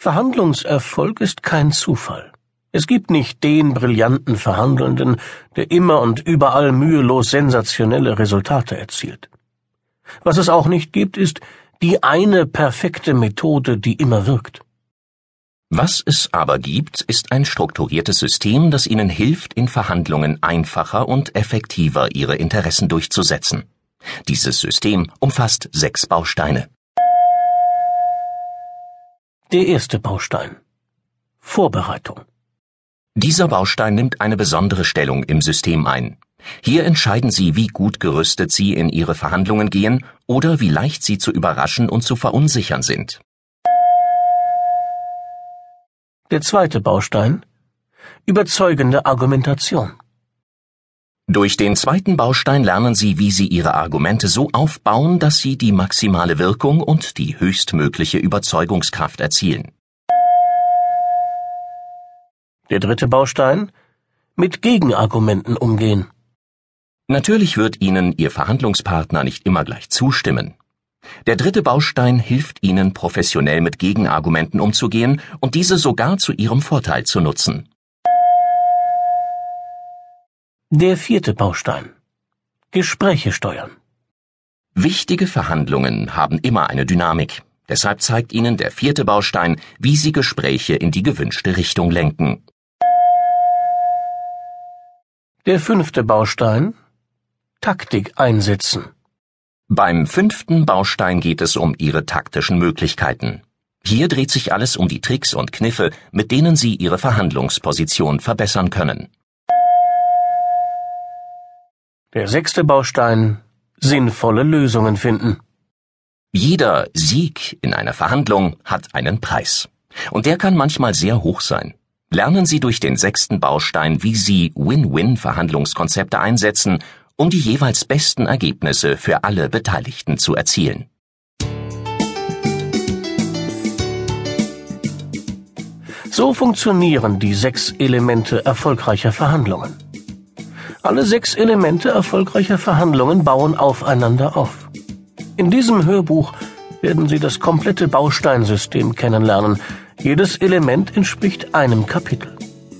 Verhandlungserfolg ist kein Zufall. Es gibt nicht den brillanten Verhandelnden, der immer und überall mühelos sensationelle Resultate erzielt. Was es auch nicht gibt, ist die eine perfekte Methode, die immer wirkt. Was es aber gibt, ist ein strukturiertes System, das Ihnen hilft, in Verhandlungen einfacher und effektiver Ihre Interessen durchzusetzen. Dieses System umfasst sechs Bausteine. Der erste Baustein Vorbereitung. Dieser Baustein nimmt eine besondere Stellung im System ein. Hier entscheiden Sie, wie gut gerüstet Sie in Ihre Verhandlungen gehen oder wie leicht Sie zu überraschen und zu verunsichern sind. Der zweite Baustein Überzeugende Argumentation. Durch den zweiten Baustein lernen Sie, wie Sie Ihre Argumente so aufbauen, dass Sie die maximale Wirkung und die höchstmögliche Überzeugungskraft erzielen. Der dritte Baustein mit Gegenargumenten umgehen. Natürlich wird Ihnen Ihr Verhandlungspartner nicht immer gleich zustimmen. Der dritte Baustein hilft Ihnen, professionell mit Gegenargumenten umzugehen und diese sogar zu Ihrem Vorteil zu nutzen. Der vierte Baustein Gespräche steuern. Wichtige Verhandlungen haben immer eine Dynamik. Deshalb zeigt Ihnen der vierte Baustein, wie Sie Gespräche in die gewünschte Richtung lenken. Der fünfte Baustein Taktik einsetzen. Beim fünften Baustein geht es um Ihre taktischen Möglichkeiten. Hier dreht sich alles um die Tricks und Kniffe, mit denen Sie Ihre Verhandlungsposition verbessern können. Der sechste Baustein sinnvolle Lösungen finden. Jeder Sieg in einer Verhandlung hat einen Preis. Und der kann manchmal sehr hoch sein. Lernen Sie durch den sechsten Baustein, wie Sie Win-Win-Verhandlungskonzepte einsetzen, um die jeweils besten Ergebnisse für alle Beteiligten zu erzielen. So funktionieren die sechs Elemente erfolgreicher Verhandlungen. Alle sechs Elemente erfolgreicher Verhandlungen bauen aufeinander auf. In diesem Hörbuch werden Sie das komplette Bausteinsystem kennenlernen, jedes Element entspricht einem Kapitel.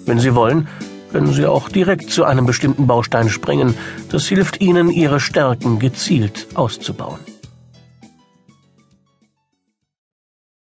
Wenn Sie wollen, können Sie auch direkt zu einem bestimmten Baustein springen. Das hilft Ihnen, Ihre Stärken gezielt auszubauen.